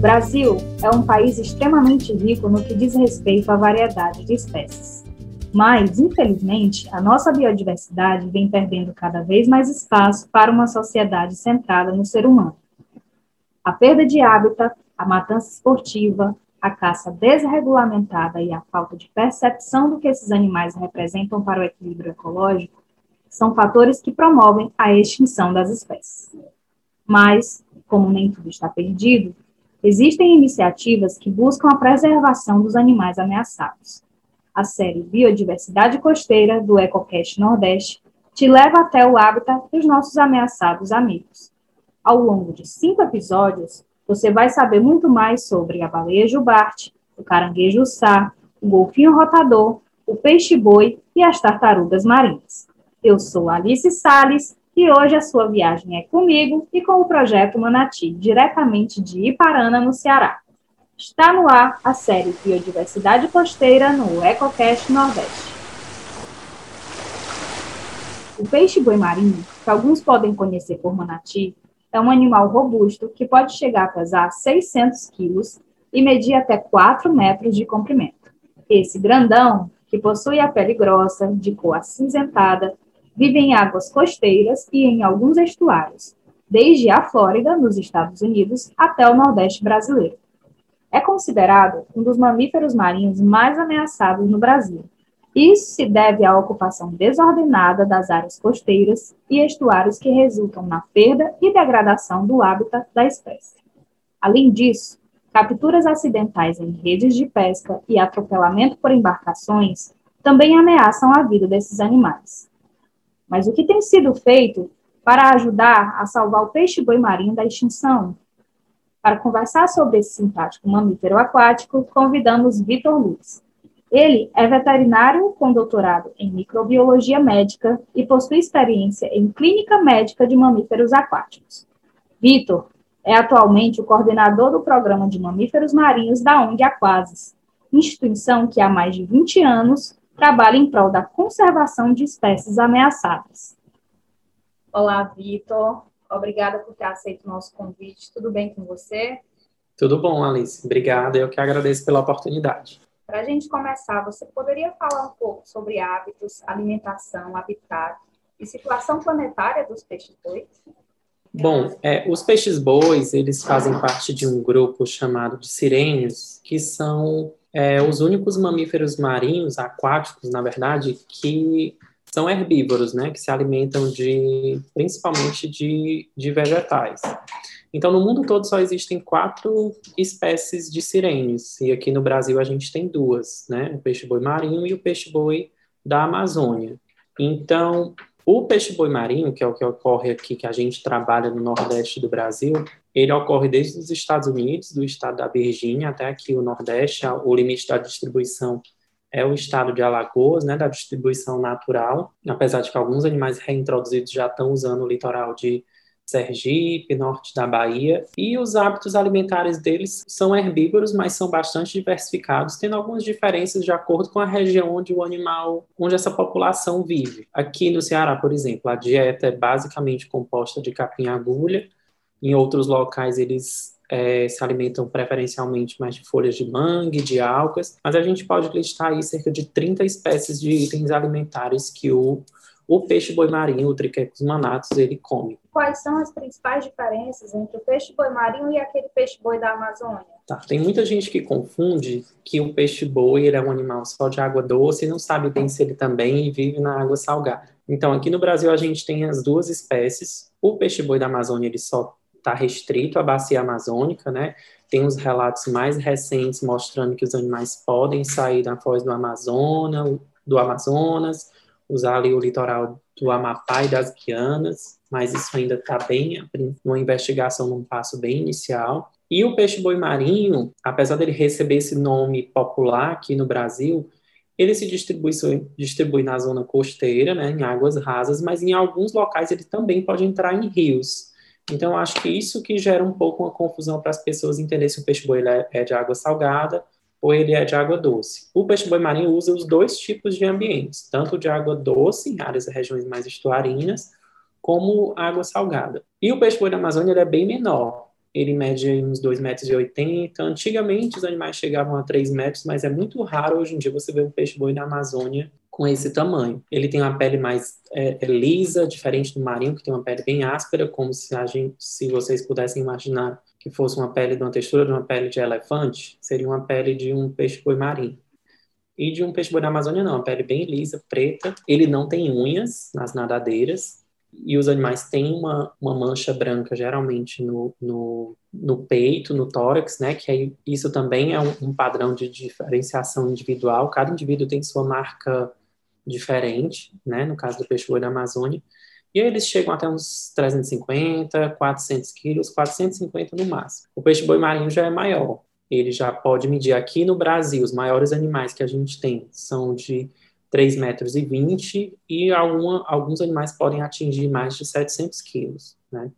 Brasil é um país extremamente rico no que diz respeito à variedade de espécies. Mas, infelizmente, a nossa biodiversidade vem perdendo cada vez mais espaço para uma sociedade centrada no ser humano. A perda de hábitat, a matança esportiva, a caça desregulamentada e a falta de percepção do que esses animais representam para o equilíbrio ecológico são fatores que promovem a extinção das espécies. Mas, como nem tudo está perdido, existem iniciativas que buscam a preservação dos animais ameaçados. A série Biodiversidade Costeira, do EcoCast Nordeste, te leva até o hábitat dos nossos ameaçados amigos. Ao longo de cinco episódios, você vai saber muito mais sobre a baleia jubarte, o caranguejo sá, o golfinho rotador, o peixe-boi e as tartarugas marinhas. Eu sou Alice Sales e hoje a sua viagem é comigo e com o projeto Manati, diretamente de Iparana, no Ceará. Está no ar a série Biodiversidade Costeira no EcoCast Nordeste. O peixe-boi marinho, que alguns podem conhecer por manati, é um animal robusto que pode chegar a pesar 600 quilos e medir até 4 metros de comprimento. Esse grandão, que possui a pele grossa, de cor acinzentada, vive em águas costeiras e em alguns estuários, desde a Flórida, nos Estados Unidos, até o Nordeste brasileiro. É considerado um dos mamíferos marinhos mais ameaçados no Brasil. Isso se deve à ocupação desordenada das áreas costeiras e estuários que resultam na perda e degradação do hábitat da espécie. Além disso, capturas acidentais em redes de pesca e atropelamento por embarcações também ameaçam a vida desses animais. Mas o que tem sido feito para ajudar a salvar o peixe-boi marinho da extinção? Para conversar sobre esse simpático mamífero aquático, convidamos Vitor Luz. Ele é veterinário com doutorado em microbiologia médica e possui experiência em clínica médica de mamíferos aquáticos. Vitor é atualmente o coordenador do programa de mamíferos marinhos da ONG Aquasis, instituição que há mais de 20 anos trabalha em prol da conservação de espécies ameaçadas. Olá, Vitor. Obrigada por ter aceito o nosso convite. Tudo bem com você? Tudo bom, Alice. Obrigada. Eu que agradeço pela oportunidade. Para a gente começar, você poderia falar um pouco sobre hábitos, alimentação, habitat e situação planetária dos peixes-bois? Bom, é, os peixes-bois, eles fazem parte de um grupo chamado de sirênios, que são é, os únicos mamíferos marinhos, aquáticos, na verdade, que são herbívoros, né, que se alimentam de, principalmente de, de vegetais. Então, no mundo todo só existem quatro espécies de sirênios, e aqui no Brasil a gente tem duas, né, o peixe-boi marinho e o peixe-boi da Amazônia. Então, o peixe-boi marinho, que é o que ocorre aqui, que a gente trabalha no Nordeste do Brasil, ele ocorre desde os Estados Unidos, do estado da Virgínia até aqui o Nordeste. O limite da distribuição é o estado de Alagoas, né, da distribuição natural, apesar de que alguns animais reintroduzidos já estão usando o litoral de Sergipe, norte da Bahia, e os hábitos alimentares deles são herbívoros, mas são bastante diversificados, tendo algumas diferenças de acordo com a região onde o animal, onde essa população vive. Aqui no Ceará, por exemplo, a dieta é basicamente composta de capim-agulha, em outros locais eles é, se alimentam preferencialmente mais de folhas de mangue, de algas, mas a gente pode listar aí cerca de 30 espécies de itens alimentares que o o peixe-boi marinho, o Triquecus manatus, ele come. Quais são as principais diferenças entre o peixe-boi marinho e aquele peixe-boi da Amazônia? Tá, tem muita gente que confunde que o peixe-boi é um animal só de água doce e não sabe bem se ele também vive na água salgada. Então, aqui no Brasil, a gente tem as duas espécies. O peixe-boi da Amazônia, ele só está restrito à bacia amazônica, né? Tem uns relatos mais recentes mostrando que os animais podem sair da foz do Amazonas, do Amazonas, usar ali o litoral do Amapá e das Guianas, mas isso ainda está bem numa investigação num passo bem inicial. E o peixe-boi marinho, apesar dele receber esse nome popular aqui no Brasil, ele se distribui, distribui na zona costeira, né, em águas rasas, mas em alguns locais ele também pode entrar em rios. Então, acho que isso que gera um pouco uma confusão para as pessoas entenderem se o peixe-boi é, é de água salgada ou ele é de água doce. O peixe-boi marinho usa os dois tipos de ambientes, tanto de água doce, em áreas e regiões mais estuarinas, como água salgada. E o peixe-boi da Amazônia é bem menor. ele mede uns 2,80 metros. Antigamente os animais chegavam a 3 metros, mas é muito raro hoje em dia você ver um peixe-boi na Amazônia com esse tamanho. Ele tem uma pele mais é, é, lisa, diferente do marinho, que tem uma pele bem áspera, como se, gente, se vocês pudessem imaginar que fosse uma pele de uma textura de uma pele de elefante, seria uma pele de um peixe-boi marinho. E de um peixe-boi da Amazônia não, uma pele bem lisa, preta. Ele não tem unhas nas nadadeiras, e os animais têm uma, uma mancha branca, geralmente no, no, no peito, no tórax, né? Que aí, isso também é um, um, padrão de diferenciação individual. Cada indivíduo tem sua marca diferente, né? No caso do peixe-boi da Amazônia. E aí eles chegam até uns 350, 400 quilos, 450 no máximo. O peixe-boi marinho já é maior. Ele já pode medir aqui no Brasil. Os maiores animais que a gente tem são de 3,20 metros e 20 e alguma, alguns animais podem atingir mais de 700 quilos, né?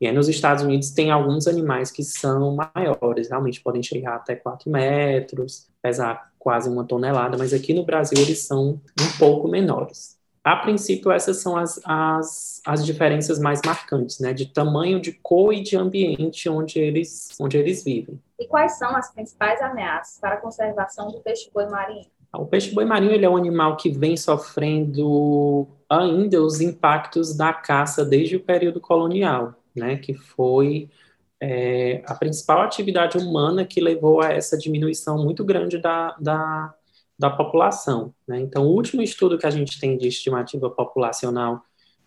E aí nos Estados Unidos tem alguns animais que são maiores, realmente podem chegar até 4 metros, pesar quase uma tonelada, mas aqui no Brasil eles são um pouco menores. A princípio, essas são as, as, as diferenças mais marcantes, né? De tamanho, de cor e de ambiente onde eles, onde eles vivem. E quais são as principais ameaças para a conservação do peixe-boi marinho? O peixe-boi marinho ele é um animal que vem sofrendo ainda os impactos da caça desde o período colonial, né, que foi é, a principal atividade humana que levou a essa diminuição muito grande da, da, da população. Né? Então, o último estudo que a gente tem de estimativa populacional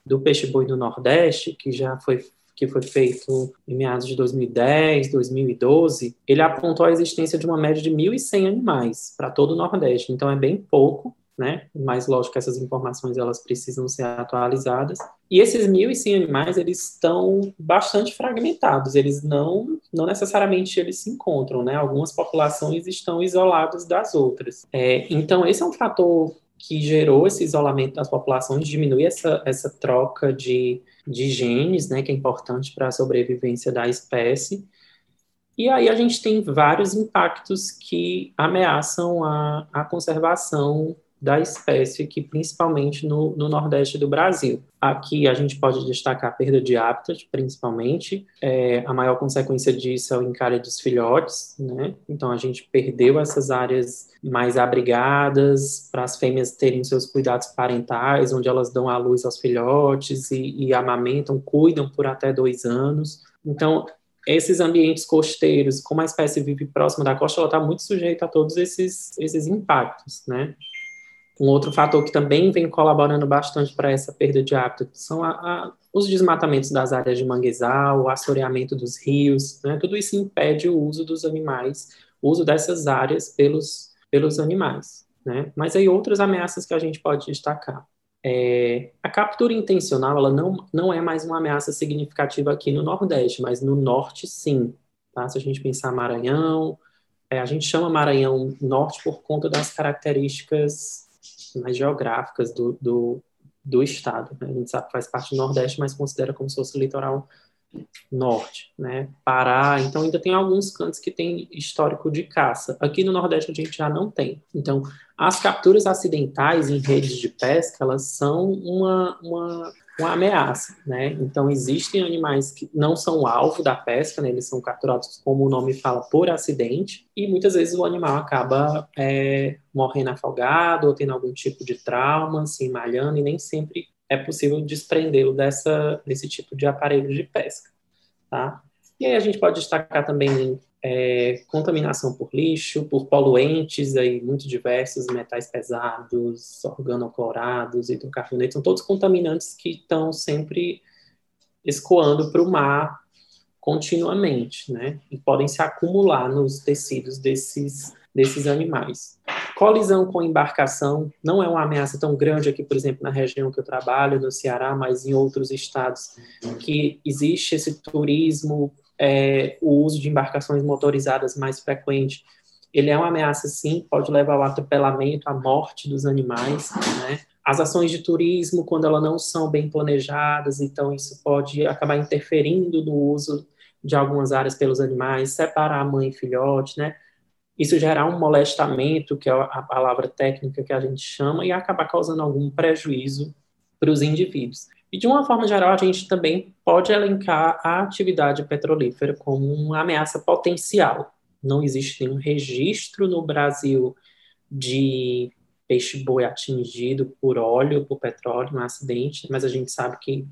do peixe-boi do Nordeste, que já foi que foi feito em meados de 2010, 2012, ele apontou a existência de uma média de 1.100 animais para todo o Nordeste. Então é bem pouco, né? Mas lógico que essas informações elas precisam ser atualizadas. E esses 1.100 animais eles estão bastante fragmentados. Eles não, não necessariamente eles se encontram, né? Algumas populações estão isoladas das outras. É, então esse é um fator que gerou esse isolamento das populações, diminui essa, essa troca de, de genes, né, que é importante para a sobrevivência da espécie. E aí a gente tem vários impactos que ameaçam a, a conservação da espécie aqui, principalmente no, no, Nordeste do Brasil. Aqui a gente pode destacar a perda de hábitat, principalmente. É, a maior consequência disso é o encalhe dos filhotes, né? Então a gente perdeu essas áreas mais abrigadas para as fêmeas terem seus cuidados parentais, onde elas dão à luz aos filhotes e, e amamentam, cuidam por até dois anos. Então esses ambientes costeiros, como a espécie vive próxima da costa, ela está muito sujeita a todos esses, esses impactos, né? Um outro fator que também vem colaborando bastante para essa perda de hábitat são a, a, os desmatamentos das áreas de manguezal, o assoreamento dos rios, né? tudo isso impede o uso dos animais, o uso dessas áreas pelos, pelos animais. Né? Mas aí outras ameaças que a gente pode destacar. É, a captura intencional ela não, não é mais uma ameaça significativa aqui no Nordeste, mas no Norte sim. Tá? Se a gente pensar Maranhão, é, a gente chama Maranhão Norte por conta das características mais geográficas do, do, do estado. Né? A gente sabe que faz parte do Nordeste, mas considera como se fosse o litoral norte, né? Pará, então ainda tem alguns cantos que tem histórico de caça. Aqui no Nordeste a gente já não tem. Então, as capturas acidentais em redes de pesca, elas são uma, uma uma ameaça, né? Então existem animais que não são alvo da pesca, né? Eles são capturados, como o nome fala, por acidente e muitas vezes o animal acaba é, morrendo afogado ou tendo algum tipo de trauma, se emalhando e nem sempre é possível desprendê-lo dessa desse tipo de aparelho de pesca, tá? E aí a gente pode destacar também é, contaminação por lixo, por poluentes aí muito diversos, metais pesados, organoclorados, hidrocarbonetos, são todos contaminantes que estão sempre escoando para o mar continuamente, né? E podem se acumular nos tecidos desses, desses animais. Colisão com embarcação não é uma ameaça tão grande aqui, por exemplo, na região que eu trabalho, no Ceará, mas em outros estados, que existe esse turismo é, o uso de embarcações motorizadas mais frequente, ele é uma ameaça, sim, pode levar ao atropelamento, à morte dos animais, né? As ações de turismo, quando elas não são bem planejadas, então isso pode acabar interferindo no uso de algumas áreas pelos animais, separar mãe e filhote, né? Isso gerar um molestamento, que é a palavra técnica que a gente chama, e acabar causando algum prejuízo para os indivíduos. E, de uma forma geral, a gente também pode elencar a atividade petrolífera como uma ameaça potencial. Não existe nenhum registro no Brasil de peixe-boi atingido por óleo, por petróleo, um acidente, mas a gente sabe que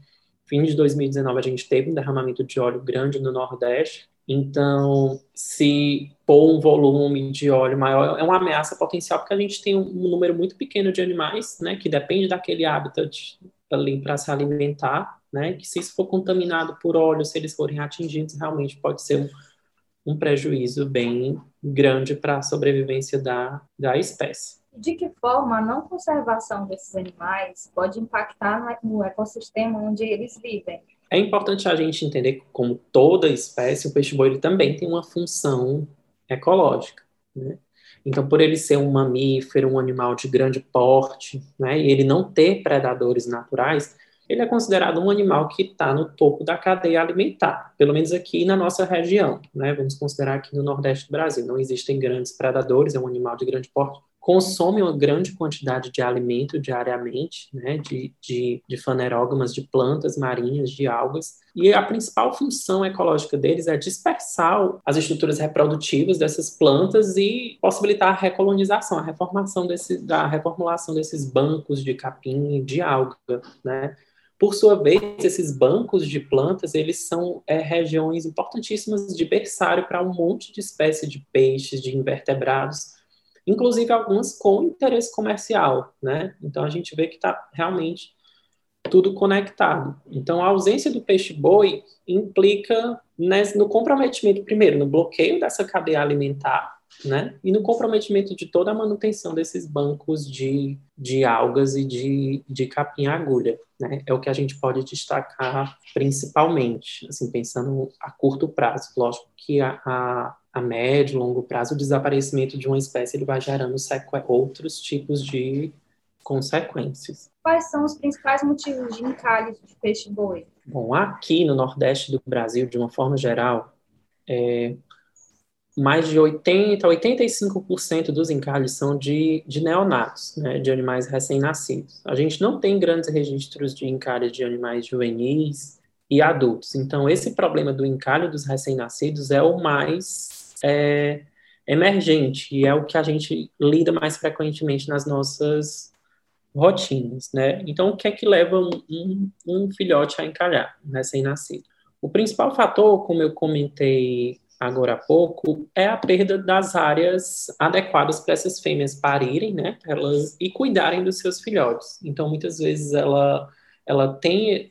fim de 2019 a gente teve um derramamento de óleo grande no Nordeste, então, se pôr um volume de óleo maior, é uma ameaça potencial, porque a gente tem um número muito pequeno de animais, né, que depende daquele habitat ali para se alimentar, né, que se isso for contaminado por óleo, se eles forem atingidos, realmente pode ser um, um prejuízo bem grande para a sobrevivência da, da espécie. De que forma a não conservação desses animais pode impactar no ecossistema onde eles vivem? É importante a gente entender que, como toda espécie, o peixe-boi também tem uma função ecológica. Né? Então, por ele ser um mamífero, um animal de grande porte, né, e ele não ter predadores naturais, ele é considerado um animal que está no topo da cadeia alimentar, pelo menos aqui na nossa região. Né? Vamos considerar aqui no Nordeste do Brasil. Não existem grandes predadores, é um animal de grande porte, consomem uma grande quantidade de alimento diariamente, né, de, de, de fanerógamas, de plantas marinhas, de algas, e a principal função ecológica deles é dispersar as estruturas reprodutivas dessas plantas e possibilitar a recolonização, a reformação desse, da reformulação desses bancos de capim, de alga, né, por sua vez, esses bancos de plantas, eles são é, regiões importantíssimas de berçário para um monte de espécies de peixes, de invertebrados, inclusive algumas com interesse comercial, né? Então a gente vê que está realmente tudo conectado. Então a ausência do peixe-boi implica no comprometimento, primeiro, no bloqueio dessa cadeia alimentar, né? E no comprometimento de toda a manutenção desses bancos de, de algas e de, de capim-agulha, né? É o que a gente pode destacar principalmente, assim, pensando a curto prazo. Lógico que a, a a médio e longo prazo, o desaparecimento de uma espécie ele vai gerando outros tipos de consequências. Quais são os principais motivos de encalhe de peixe-boi? Bom, aqui no Nordeste do Brasil, de uma forma geral, é, mais de 80% a 85% dos encalhes são de, de neonatos, né, de animais recém-nascidos. A gente não tem grandes registros de encalhe de animais juvenis e adultos. Então, esse problema do encalhe dos recém-nascidos é o mais é, emergente e é o que a gente lida mais frequentemente nas nossas rotinas, né? Então, o que é que leva um, um filhote a encalhar, um recém-nascido? O principal fator, como eu comentei agora há pouco, é a perda das áreas adequadas para essas fêmeas parirem, né? Elas e cuidarem dos seus filhotes. Então, muitas vezes ela ela tem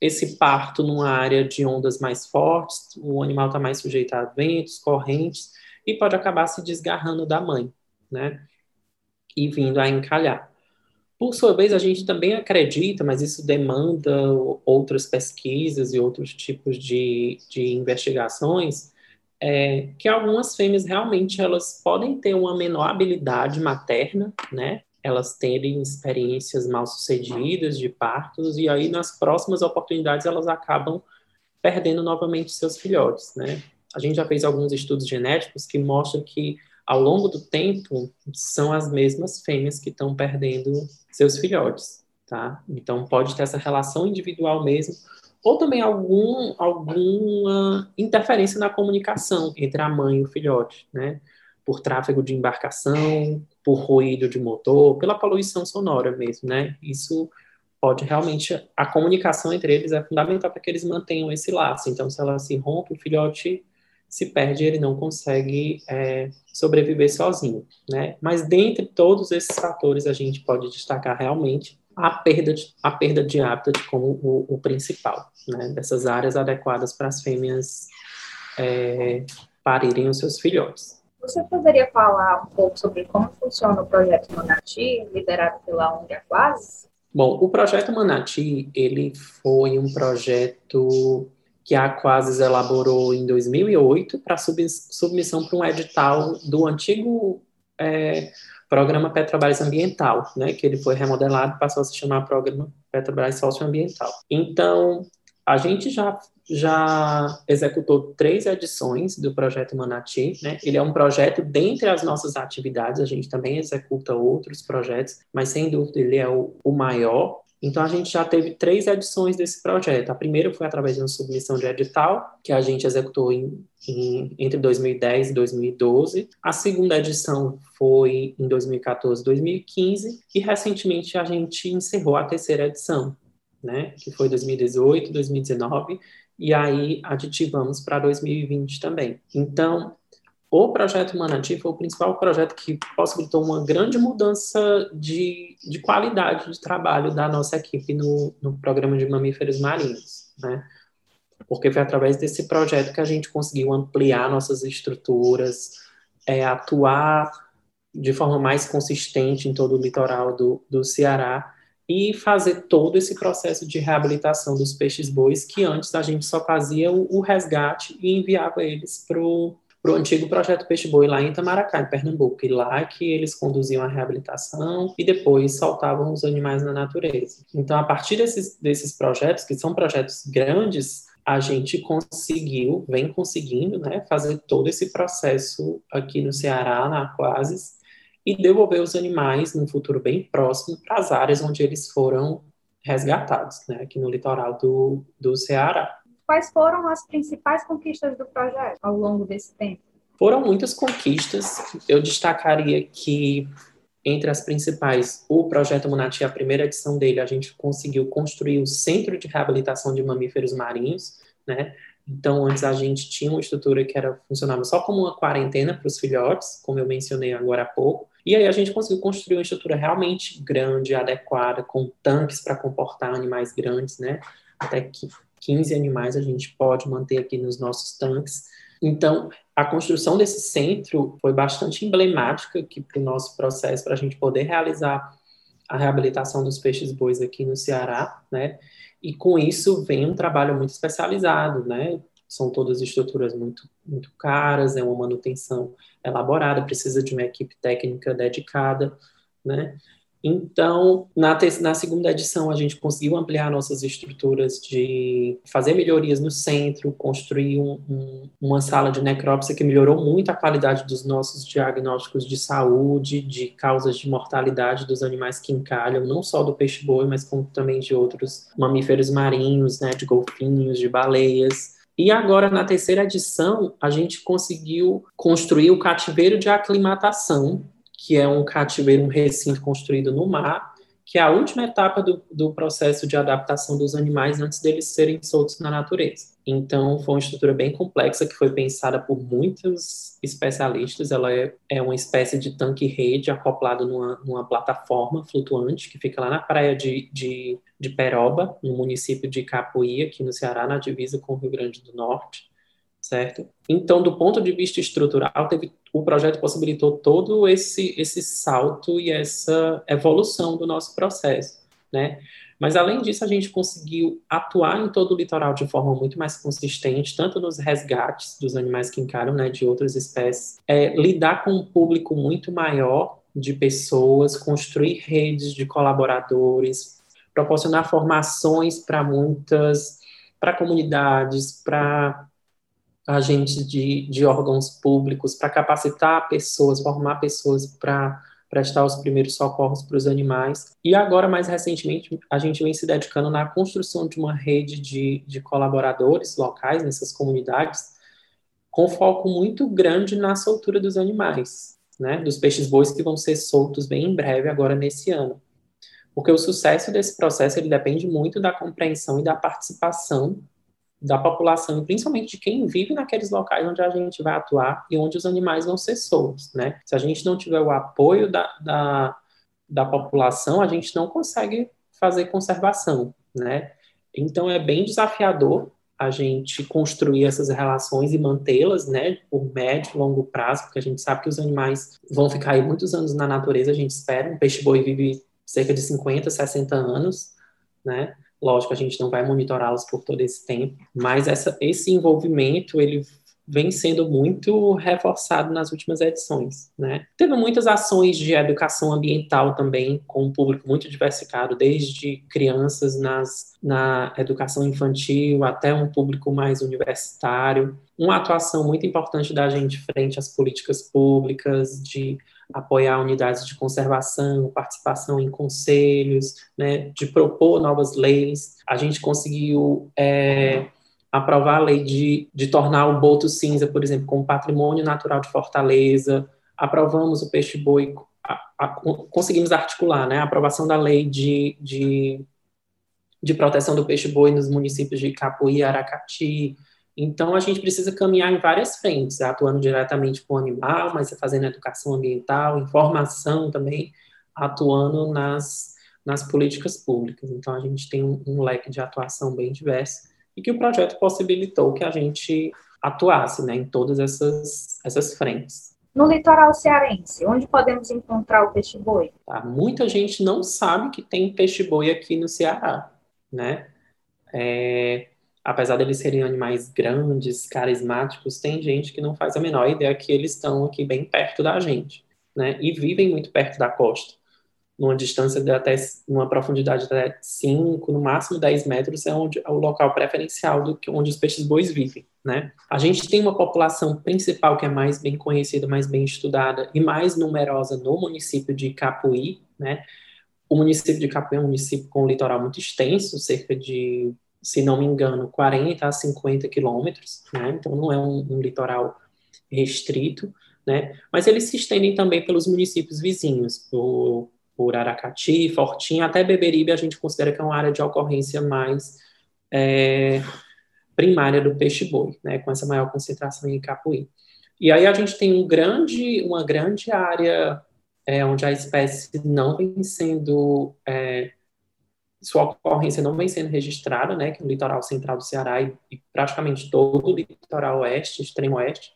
esse parto numa área de ondas mais fortes, o animal está mais sujeito a ventos, correntes, e pode acabar se desgarrando da mãe, né? E vindo a encalhar. Por sua vez, a gente também acredita, mas isso demanda outras pesquisas e outros tipos de, de investigações, é, que algumas fêmeas realmente elas podem ter uma menor habilidade materna, né? elas terem experiências mal sucedidas de partos e aí nas próximas oportunidades elas acabam perdendo novamente seus filhotes, né? A gente já fez alguns estudos genéticos que mostram que ao longo do tempo são as mesmas fêmeas que estão perdendo seus filhotes, tá? Então pode ter essa relação individual mesmo ou também algum alguma interferência na comunicação entre a mãe e o filhote, né? Por tráfego de embarcação, por ruído de motor, pela poluição sonora mesmo, né? Isso pode realmente a comunicação entre eles é fundamental para que eles mantenham esse laço. Então, se ela se rompe, o filhote se perde, ele não consegue é, sobreviver sozinho, né? Mas dentre todos esses fatores, a gente pode destacar realmente a perda de, a perda de hábitat como o, o principal, né? Dessas áreas adequadas para as fêmeas é, parirem os seus filhotes. Você poderia falar um pouco sobre como funciona o projeto Manati, liderado pela ONG Aquasis? Bom, o projeto Manati, ele foi um projeto que a Aquasis elaborou em 2008 para submissão para um edital do antigo é, programa Petrobras Ambiental, né, que ele foi remodelado e passou a se chamar Programa Petrobras Socioambiental. Então, a gente já, já executou três edições do projeto Manati, né? Ele é um projeto dentre as nossas atividades, a gente também executa outros projetos, mas sem dúvida ele é o, o maior Então, a gente já teve três edições desse projeto. A primeira foi através de uma submissão de edital, que a gente executou em, em, entre 2010 e 2012. A segunda edição foi em 2014 e 2015. E, recentemente, a gente encerrou a terceira edição, né, que foi 2018, 2019. E aí, aditivamos para 2020 também. Então, o projeto Manati foi o principal projeto que possibilitou uma grande mudança de, de qualidade de trabalho da nossa equipe no, no programa de mamíferos marinhos, né? Porque foi através desse projeto que a gente conseguiu ampliar nossas estruturas, é, atuar de forma mais consistente em todo o litoral do, do Ceará e fazer todo esse processo de reabilitação dos peixes-bois, que antes a gente só fazia o, o resgate e enviava eles para o para o antigo projeto Peixe Boi lá em Itamaracá, em Pernambuco, e lá que eles conduziam a reabilitação e depois soltavam os animais na natureza. Então, a partir desses, desses projetos, que são projetos grandes, a gente conseguiu, vem conseguindo, né, fazer todo esse processo aqui no Ceará, na Aquasis, e devolver os animais num futuro bem próximo para as áreas onde eles foram resgatados, né, aqui no litoral do, do Ceará. Quais foram as principais conquistas do projeto ao longo desse tempo? Foram muitas conquistas. Eu destacaria que entre as principais, o projeto Monati, a primeira edição dele, a gente conseguiu construir o Centro de Reabilitação de Mamíferos Marinhos, né? Então, antes a gente tinha uma estrutura que era funcionava só como uma quarentena para os filhotes, como eu mencionei agora há pouco. E aí a gente conseguiu construir uma estrutura realmente grande, adequada, com tanques para comportar animais grandes, né? Até que 15 animais a gente pode manter aqui nos nossos tanques. Então, a construção desse centro foi bastante emblemática para o nosso processo, para a gente poder realizar a reabilitação dos peixes bois aqui no Ceará, né? E com isso vem um trabalho muito especializado, né? São todas estruturas muito, muito caras, é uma manutenção elaborada, precisa de uma equipe técnica dedicada, né? Então, na, na, segunda edição, a gente conseguiu ampliar nossas estruturas de fazer melhorias no centro, construir um, um, uma sala de necrópsia que melhorou muito a qualidade dos nossos diagnósticos de saúde, de causas de mortalidade dos animais que encalham, não só do peixe-boi, mas como também de outros mamíferos marinhos, né, de golfinhos, de baleias. E agora, na terceira edição, a gente conseguiu construir o cativeiro de aclimatação, que é um cativeiro, um recinto construído no mar, que é a última etapa do, do processo de adaptação dos animais antes deles serem soltos na natureza. Então, foi uma estrutura bem complexa que foi pensada por muitos especialistas. Ela é, é uma espécie de tanque-rede acoplado numa, numa, plataforma flutuante que fica lá na praia de, de, de Peroba, no município de Capuí, aqui no Ceará, na divisa com o Rio Grande do Norte certo? Então, do ponto de vista estrutural, teve, o projeto possibilitou todo esse, esse salto e essa evolução do nosso processo, né? Mas, além disso, a gente conseguiu atuar em todo o litoral de forma muito mais consistente, tanto nos resgates dos animais que encaram, né, de outras espécies, é, lidar com um público muito maior de pessoas, construir redes de colaboradores, proporcionar formações para muitas, para comunidades, para agentes de, de órgãos públicos, para capacitar pessoas, formar pessoas para prestar os primeiros socorros para os animais. E agora, mais recentemente, a gente vem se dedicando na construção de uma rede de, de colaboradores locais nessas comunidades, com foco muito grande na soltura dos animais, né, dos peixes bois que vão ser soltos bem em breve, agora nesse ano. Porque o sucesso desse processo ele depende muito da compreensão e da participação da população, principalmente de quem vive naqueles locais onde a gente vai atuar e onde os animais vão ser soltos, né? Se a gente não tiver o apoio da, da, da população, a gente não consegue fazer conservação, né? Então é bem desafiador a gente construir essas relações e mantê-las, né, por médio e longo prazo, porque a gente sabe que os animais vão ficar aí muitos anos na natureza, a gente espera, um peixe-boi vive cerca de 50, 60 anos, né, Lógico, a gente não vai monitorá-los por todo esse tempo, mas essa, esse envolvimento ele vem sendo muito reforçado nas últimas edições, né? Teve muitas ações de educação ambiental também, com um público muito diversificado, desde crianças nas, na educação infantil até um público mais universitário. Uma atuação muito importante da gente frente às políticas públicas, de apoiar unidades de conservação, participação em conselhos, né, de propor novas leis. A gente conseguiu é, aprovar a lei de, de tornar o Boto Cinza, por exemplo, como patrimônio natural de Fortaleza. Aprovamos o peixe-boi, conseguimos articular né, a aprovação da lei de, de, de proteção do peixe-boi nos municípios de Capuí e Aracati, então, a gente precisa caminhar em várias frentes, atuando diretamente com o animal, mas fazendo educação ambiental, informação também, atuando nas, nas políticas públicas. Então, a gente tem um, um leque de atuação bem diverso e que o projeto possibilitou que a gente atuasse né, em todas essas, essas frentes. No litoral cearense, onde podemos encontrar o peixe-boi? Tá, muita gente não sabe que tem peixe-boi aqui no Ceará, né? É, apesar deles serem animais grandes, carismáticos, tem gente que não faz a menor ideia que eles estão aqui bem perto da gente, né? E vivem muito perto da costa. Numa distância de até uma profundidade de até 5, no máximo 10 metros, é, onde, é o local preferencial do que onde os peixes bois vivem, né? A gente tem uma população principal que é mais bem conhecida, mais bem estudada e mais numerosa no município de Capuí, né? O município de Capuí é um município com um litoral muito extenso, cerca de se não me engano, 40 a 50 quilômetros, né? Então não é um, um, litoral restrito, né? Mas eles se estendem também pelos municípios vizinhos, por, por Aracati, Fortinha, até Beberibe a gente considera que é uma área de ocorrência mais é, primária do peixe-boi, né? Com essa maior concentração em Capuí. E aí a gente tem um grande, uma grande área é, onde a espécie não vem sendo é, sua ocorrência não vem sendo registrada, né, que é o litoral central do Ceará e, e, praticamente todo o litoral oeste, extremo oeste,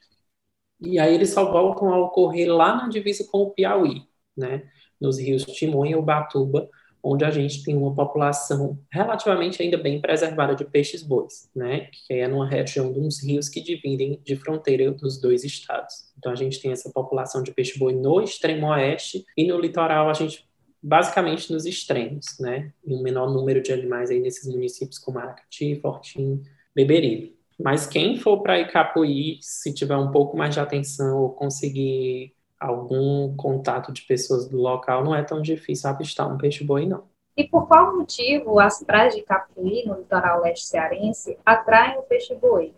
e aí eles só voltam a ocorrer lá na divisa com o Piauí, né, nos rios Timonha e Ubatuba, onde a gente tem uma população relativamente ainda bem preservada de peixes-bois, né, que é numa região de uns rios que dividem de fronteira dos dois estados. Então a gente tem essa população de peixe-boi no extremo oeste e no litoral a gente basicamente nos extremos, né? E um menor número de animais aí nesses municípios como Aracati, Fortim, Beberibe. Mas quem for para Icapuí, se tiver um pouco mais de atenção ou conseguir algum contato de pessoas do local, não é tão difícil avistar um peixe-boi, não. E por qual motivo as praias de Icapuí, no litoral leste cearense, atraem o peixe-boi?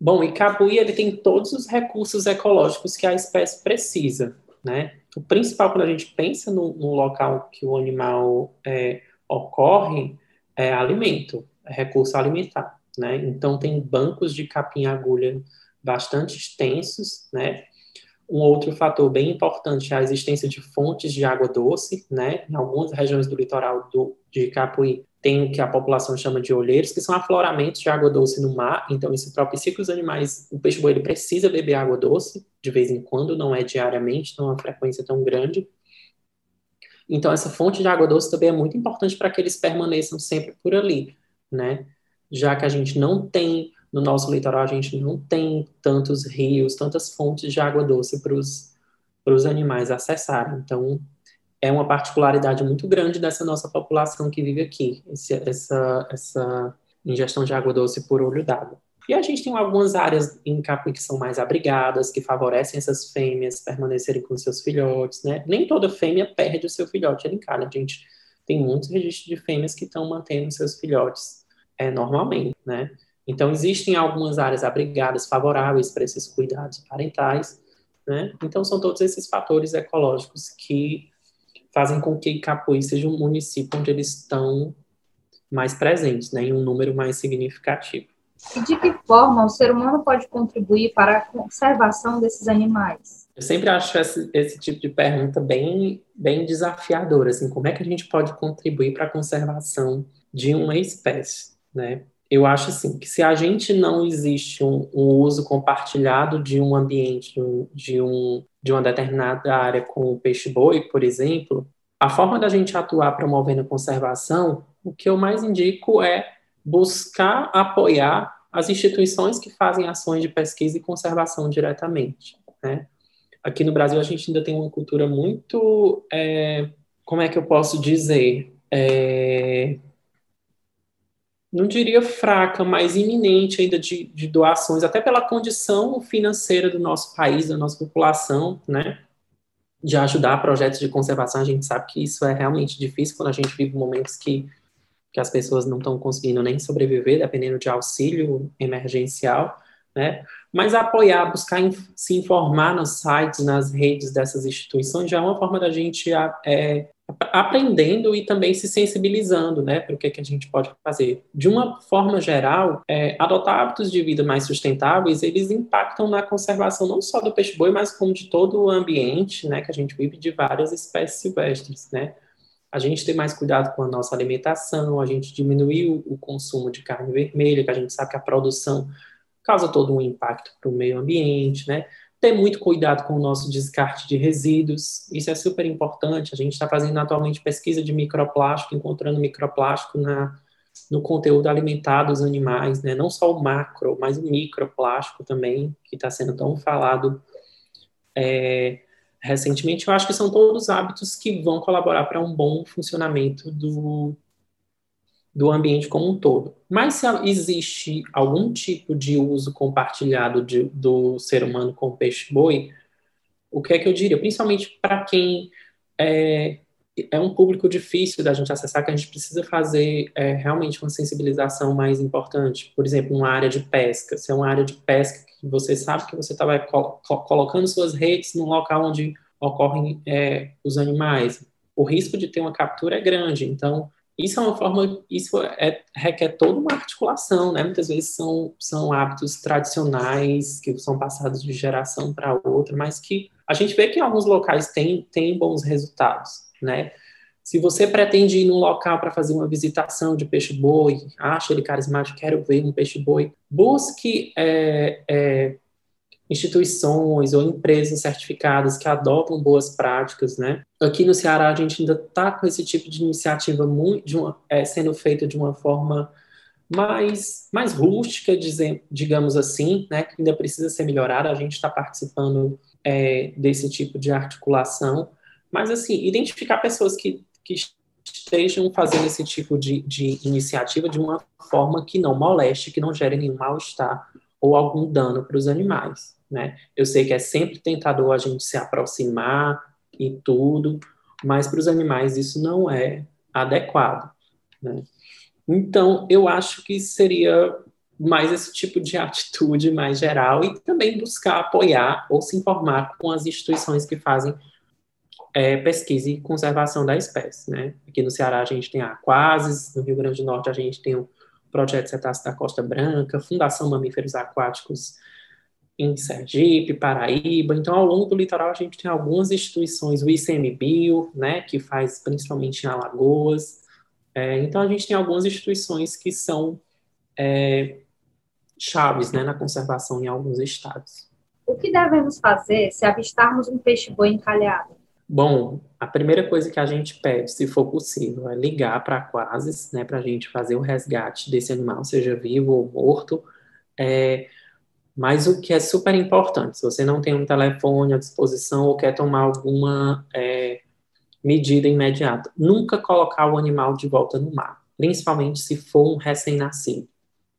Bom, Icapuí ele tem todos os recursos ecológicos que a espécie precisa, né? O principal, quando a gente pensa no, no local que o animal é, ocorre, é alimento, é recurso alimentar, né? Então, tem bancos de capim-agulha bastante extensos, né? Um outro fator bem importante é a existência de fontes de água doce, né? Em algumas regiões do litoral do, de Capuí tem o que a população chama de olheiros, que são afloramentos de água doce no mar, então isso propicia que os animais, o peixe-boi ele precisa beber água doce, de vez em quando, não é diariamente, não é uma frequência tão grande. Então essa fonte de água doce também é muito importante para que eles permaneçam sempre por ali, né? Já que a gente não tem, no nosso litoral, a gente não tem tantos rios, tantas fontes de água doce para os animais acessarem. Então, é uma particularidade muito grande dessa nossa população que vive aqui, esse, essa, essa ingestão de água doce por olho d'água. E a gente tem algumas áreas em Capuí que são mais abrigadas, que favorecem essas fêmeas permanecerem com seus filhotes, né? Nem toda fêmea perde o seu filhote ele encalha. A gente tem muitos registros de fêmeas que estão mantendo seus filhotes é, normalmente, né? Então, existem algumas áreas abrigadas favoráveis para esses cuidados parentais, né? Então, são todos esses fatores ecológicos que fazem com que Capuí seja um município onde eles estão mais presentes, né, em um número mais significativo. E de que forma o ser humano pode contribuir para a conservação desses animais? Eu sempre acho esse, esse tipo de pergunta bem, bem desafiadora, assim, como é que a gente pode contribuir para a conservação de uma espécie, né? Eu acho assim que se a gente não existe um, um uso compartilhado de um ambiente, de um de uma determinada área com o peixe-boi, por exemplo, a forma da gente atuar promovendo a conservação, o que eu mais indico é buscar apoiar as instituições que fazem ações de pesquisa e conservação diretamente. Né? Aqui no Brasil, a gente ainda tem uma cultura muito, é, como é que eu posso dizer, é, não diria fraca, mas iminente ainda de, de, doações, até pela condição financeira do nosso país, da nossa população, né? de ajudar projetos de conservação. A gente sabe que isso é realmente difícil quando a gente vive momentos que, que as pessoas não estão conseguindo nem sobreviver, dependendo de auxílio emergencial, né? Mas apoiar, buscar se informar nos sites, nas redes dessas instituições, já é uma forma da gente é, aprendendo e também se sensibilizando, né, para o que, que a gente pode fazer. De uma forma geral, é, adotar hábitos de vida mais sustentáveis, eles impactam na conservação não só do peixe-boi, mas como de todo o ambiente, né, que a gente vive de várias espécies silvestres, né. A gente ter mais cuidado com a nossa alimentação, a gente diminuir o, o consumo de carne vermelha, que a gente sabe que a produção causa todo um impacto para o meio ambiente, né? Ter muito cuidado com o nosso descarte de resíduos, isso é super importante. A gente está fazendo atualmente pesquisa de microplástico, encontrando microplástico na, no conteúdo alimentar dos animais, né? não só o macro, mas o microplástico também, que está sendo tão falado é, recentemente. Eu acho que são todos hábitos que vão colaborar para um bom funcionamento do, do ambiente como um todo. Mas se existe algum tipo de uso compartilhado de, do ser humano com peixe-boi, o que é que eu diria? Principalmente para quem é, é um público difícil da gente acessar, que a gente precisa fazer é, realmente uma sensibilização mais importante. Por exemplo, uma área de pesca. Se é uma área de pesca que você sabe que você está colocando suas redes num local onde ocorrem é, os animais, o risco de ter uma captura é grande. Então, isso é uma forma, isso é, requer toda uma articulação, né? Muitas vezes são, são hábitos tradicionais que são passados de geração para outra, mas que a gente vê que em alguns locais tem, tem bons resultados, né? Se você pretende ir num local para fazer uma visitação de peixe-boi, acha ele carismático, quero ver um peixe-boi, busque é, é, instituições ou empresas certificadas que adotam boas práticas, né? Aqui no Ceará a gente ainda está com esse tipo de iniciativa muito, uma, é, sendo feita de uma forma mais, mais rústica, digamos assim, né? Que ainda precisa ser melhorada. A gente está participando é, desse tipo de articulação, mas assim identificar pessoas que, que estejam fazendo esse tipo de, de iniciativa de uma forma que não moleste, que não gere nenhum mal-estar ou algum dano para os animais, né? Eu sei que é sempre tentador a gente se aproximar e tudo, mas para os animais isso não é adequado, né? Então, eu acho que seria mais esse tipo de atitude mais geral e também buscar apoiar ou se informar com as instituições que fazem é, pesquisa e conservação da espécie, né? Aqui no Ceará a gente tem a Aquases, no Rio Grande do Norte a gente tem o Projeto Cetáceo da Costa Branca, Fundação Mamíferos Aquáticos em Sergipe, Paraíba. Então, ao longo do litoral, a gente tem algumas instituições, o ICMBio, né, que faz principalmente em Alagoas. É, então, a gente tem algumas instituições que são é, chaves né, na conservação em alguns estados. O que devemos fazer se avistarmos um peixe-boi encalhado? Bom, a primeira coisa que a gente pede, se for possível, é ligar para a Quasis, né, para a gente fazer o resgate desse animal, seja vivo ou morto. É, mas o que é super importante, se você não tem um telefone à disposição ou quer tomar alguma é, medida imediata, nunca colocar o animal de volta no mar, principalmente se for um recém-nascido.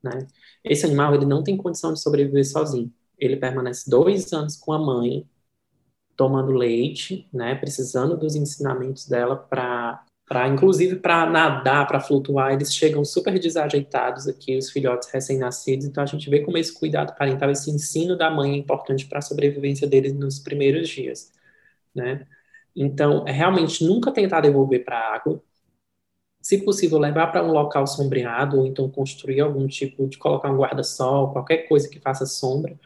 Né? Esse animal ele não tem condição de sobreviver sozinho. Ele permanece dois anos com a mãe tomando leite, né, precisando dos ensinamentos dela para para inclusive para nadar, para flutuar, eles chegam super desajeitados aqui, os filhotes recém-nascidos. Então a gente vê como esse cuidado parental, esse ensino da mãe é importante para a sobrevivência deles nos primeiros dias, né? Então, é realmente nunca tentar devolver para a água. Se possível, levar para um local sombreado, ou então construir algum tipo de colocar um guarda-sol, qualquer coisa que faça sombra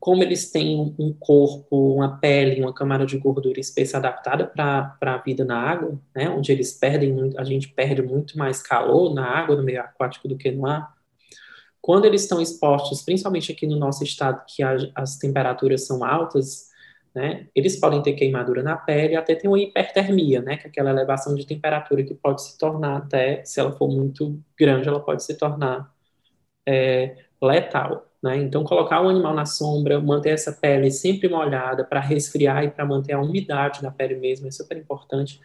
como eles têm um corpo, uma pele, uma camada de gordura espessa adaptada para a vida na água, né, onde eles perdem muito, a gente perde muito mais calor na água, no meio aquático, do que no ar. Quando eles estão expostos, principalmente aqui no nosso estado, que a, as temperaturas são altas, né, eles podem ter queimadura na pele, até ter uma hipertermia, né, que é aquela elevação de temperatura que pode se tornar até, se ela for muito grande, ela pode se tornar é, letal. Né? Então, colocar o animal na sombra, manter essa pele sempre molhada para resfriar e para manter a umidade da pele mesmo é super importante.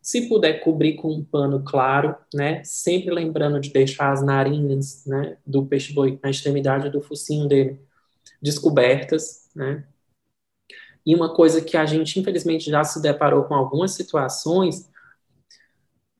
Se puder cobrir com um pano claro, né? Sempre lembrando de deixar as narinas, né, do peixe-boi na extremidade do focinho dele descobertas, né? E uma coisa que a gente, infelizmente, já se deparou com algumas situações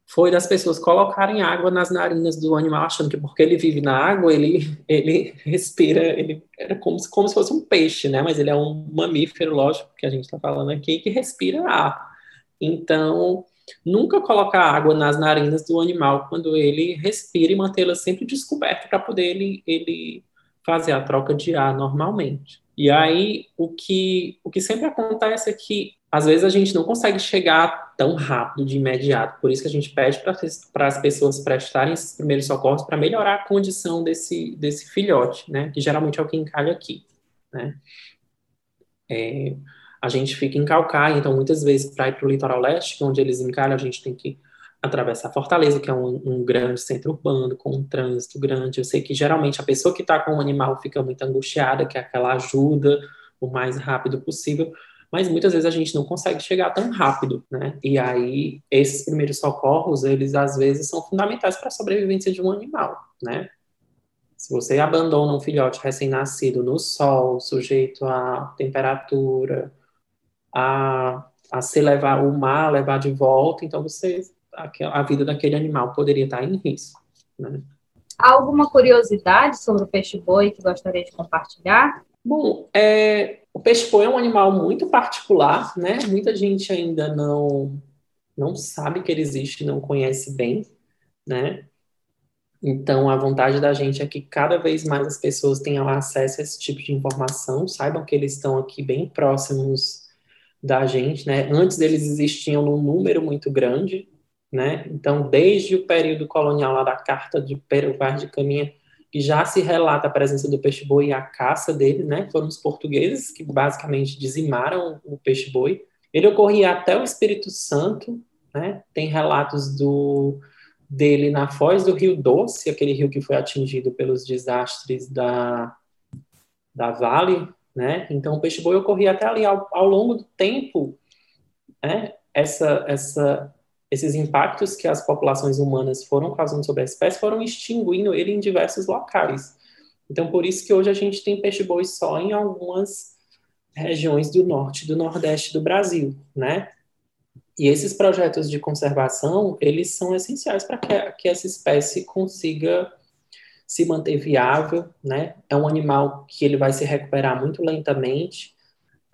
foi das pessoas colocarem água nas narinas do animal, achando que porque ele vive na água, ele, ele respira, ele era como se, como se fosse um peixe, né? Mas ele é um mamífero, lógico, que a gente está falando aqui, que respira ar. Então, nunca colocar água nas narinas do animal quando ele respira e mantê-la sempre descoberta para poder ele, ele fazer a troca de ar normalmente. E aí, o que, o que sempre acontece é que, às vezes, a gente não consegue chegar tão rápido, de imediato. Por isso que a gente pede para as pessoas prestarem esses primeiros socorros para melhorar a condição desse, desse filhote, né? Que geralmente é o que encalha aqui, né? É, a gente fica em Calcaia, então, muitas vezes, para ir para o litoral leste, é onde eles encalham, a gente tem que atravessar Fortaleza, que é um, um, grande centro urbano, com um trânsito grande. Eu sei que geralmente a pessoa que está com o animal fica muito angustiada, que é aquela ajuda o mais rápido possível, mas muitas vezes a gente não consegue chegar tão rápido, né? E aí, esses primeiros socorros, eles às vezes são fundamentais para a sobrevivência de um animal, né? Se você abandona um filhote recém-nascido no sol, sujeito à temperatura, a, a se levar o mar, levar de volta, então você a, vida daquele animal poderia estar em risco. Né? Alguma curiosidade sobre o peixe-boi que gostaria de compartilhar? Bom, é, o peixe-boi é um animal muito particular, né? Muita gente ainda não, não sabe que ele existe, não conhece bem, né? Então, a vontade da gente é que cada vez mais as pessoas tenham acesso a esse tipo de informação, saibam que eles estão aqui bem próximos da gente, né? Antes eles existiam num número muito grande, né? Então, desde o período colonial lá da Carta de Pero Vaz de Caminha, que já se relata a presença do peixe-boi e a caça dele, né? Foram os portugueses que basicamente dizimaram o peixe-boi. Ele ocorria até o Espírito Santo, né? Tem relatos do dele na foz do Rio Doce, aquele rio que foi atingido pelos desastres da, da Vale, né? Então, o peixe-boi ocorria até ali ao, ao longo do tempo, né? Essa, essa esses impactos que as populações humanas foram causando sobre a espécie foram extinguindo ele em diversos locais. Então, por isso que hoje a gente tem peixe-boi só em algumas regiões do norte e do nordeste do Brasil, né? E esses projetos de conservação, eles são essenciais para que, que essa espécie consiga se manter viável, né? É um animal que ele vai se recuperar muito lentamente,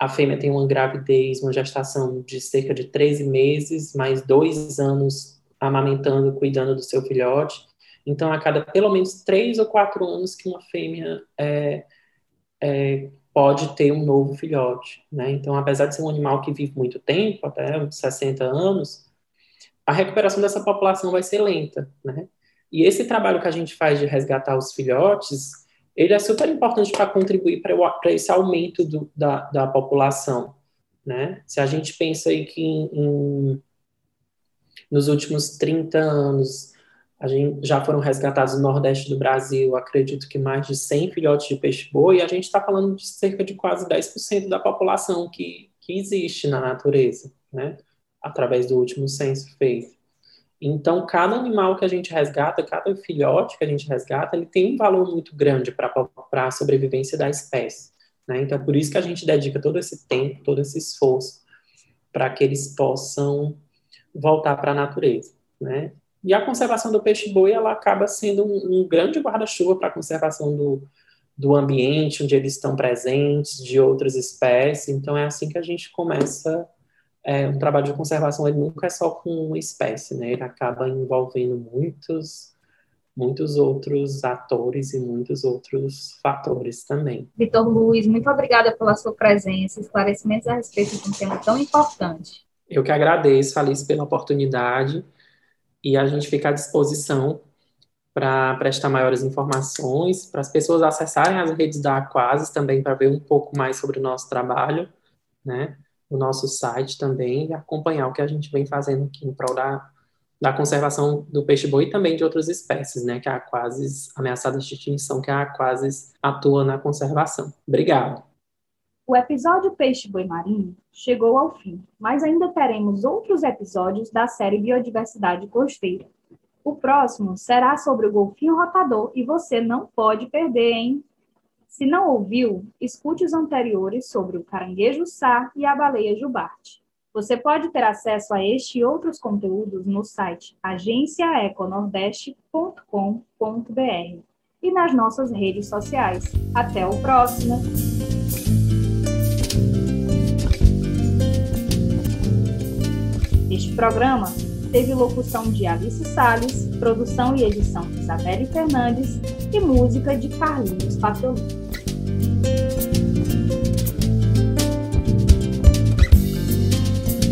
a fêmea tem uma gravidez, uma gestação de cerca de 13 meses, mais dois anos amamentando, cuidando do seu filhote. Então, a cada pelo menos três ou quatro anos que uma fêmea é, é, pode ter um novo filhote. Né? Então, apesar de ser um animal que vive muito tempo, até 60 anos, a recuperação dessa população vai ser lenta. Né? E esse trabalho que a gente faz de resgatar os filhotes ele é super importante para contribuir para esse aumento do, da, da população. Né? Se a gente pensa aí que em, em, nos últimos 30 anos a gente, já foram resgatados no Nordeste do Brasil, acredito que mais de 100 filhotes de peixe-boi, a gente está falando de cerca de quase 10% da população que, que existe na natureza, né? através do último censo feito. Então, cada animal que a gente resgata, cada filhote que a gente resgata, ele tem um valor muito grande para a sobrevivência da espécie. Né? Então, é por isso que a gente dedica todo esse tempo, todo esse esforço, para que eles possam voltar para a natureza. Né? E a conservação do peixe-boi, ela acaba sendo um, um grande guarda-chuva para a conservação do, do ambiente onde eles estão presentes, de outras espécies. Então, é assim que a gente começa é, um trabalho de conservação ele nunca é só com uma espécie, né? Ele acaba envolvendo muitos, muitos outros atores e muitos outros fatores também. Vitor Luiz, muito obrigada pela sua presença, esclarecimentos a respeito de um tema tão importante. Eu que agradeço, Alice, pela oportunidade e a gente fica à disposição para prestar maiores informações, para as pessoas acessarem as redes da Aquasis também para ver um pouco mais sobre o nosso trabalho, né? O nosso site também e acompanhar o que a gente vem fazendo aqui em prol da, da conservação do peixe-boi e também de outras espécies, né, que a Aquasis, ameaçadas de extinção, que a Aquasis atua na conservação. Obrigado. O episódio Peixe-Boi Marinho chegou ao fim, mas ainda teremos outros episódios da série Biodiversidade Costeira. O próximo será sobre o golfinho rotador e você não pode perder, hein? Se não ouviu, escute os anteriores sobre o caranguejo sá e a baleia jubarte. Você pode ter acesso a este e outros conteúdos no site agenciaeconordeste.com.br e nas nossas redes sociais. Até o próximo! Este programa teve locução de Alice Sales, produção e edição de Isabelle Fernandes e música de Carlinhos Thank you.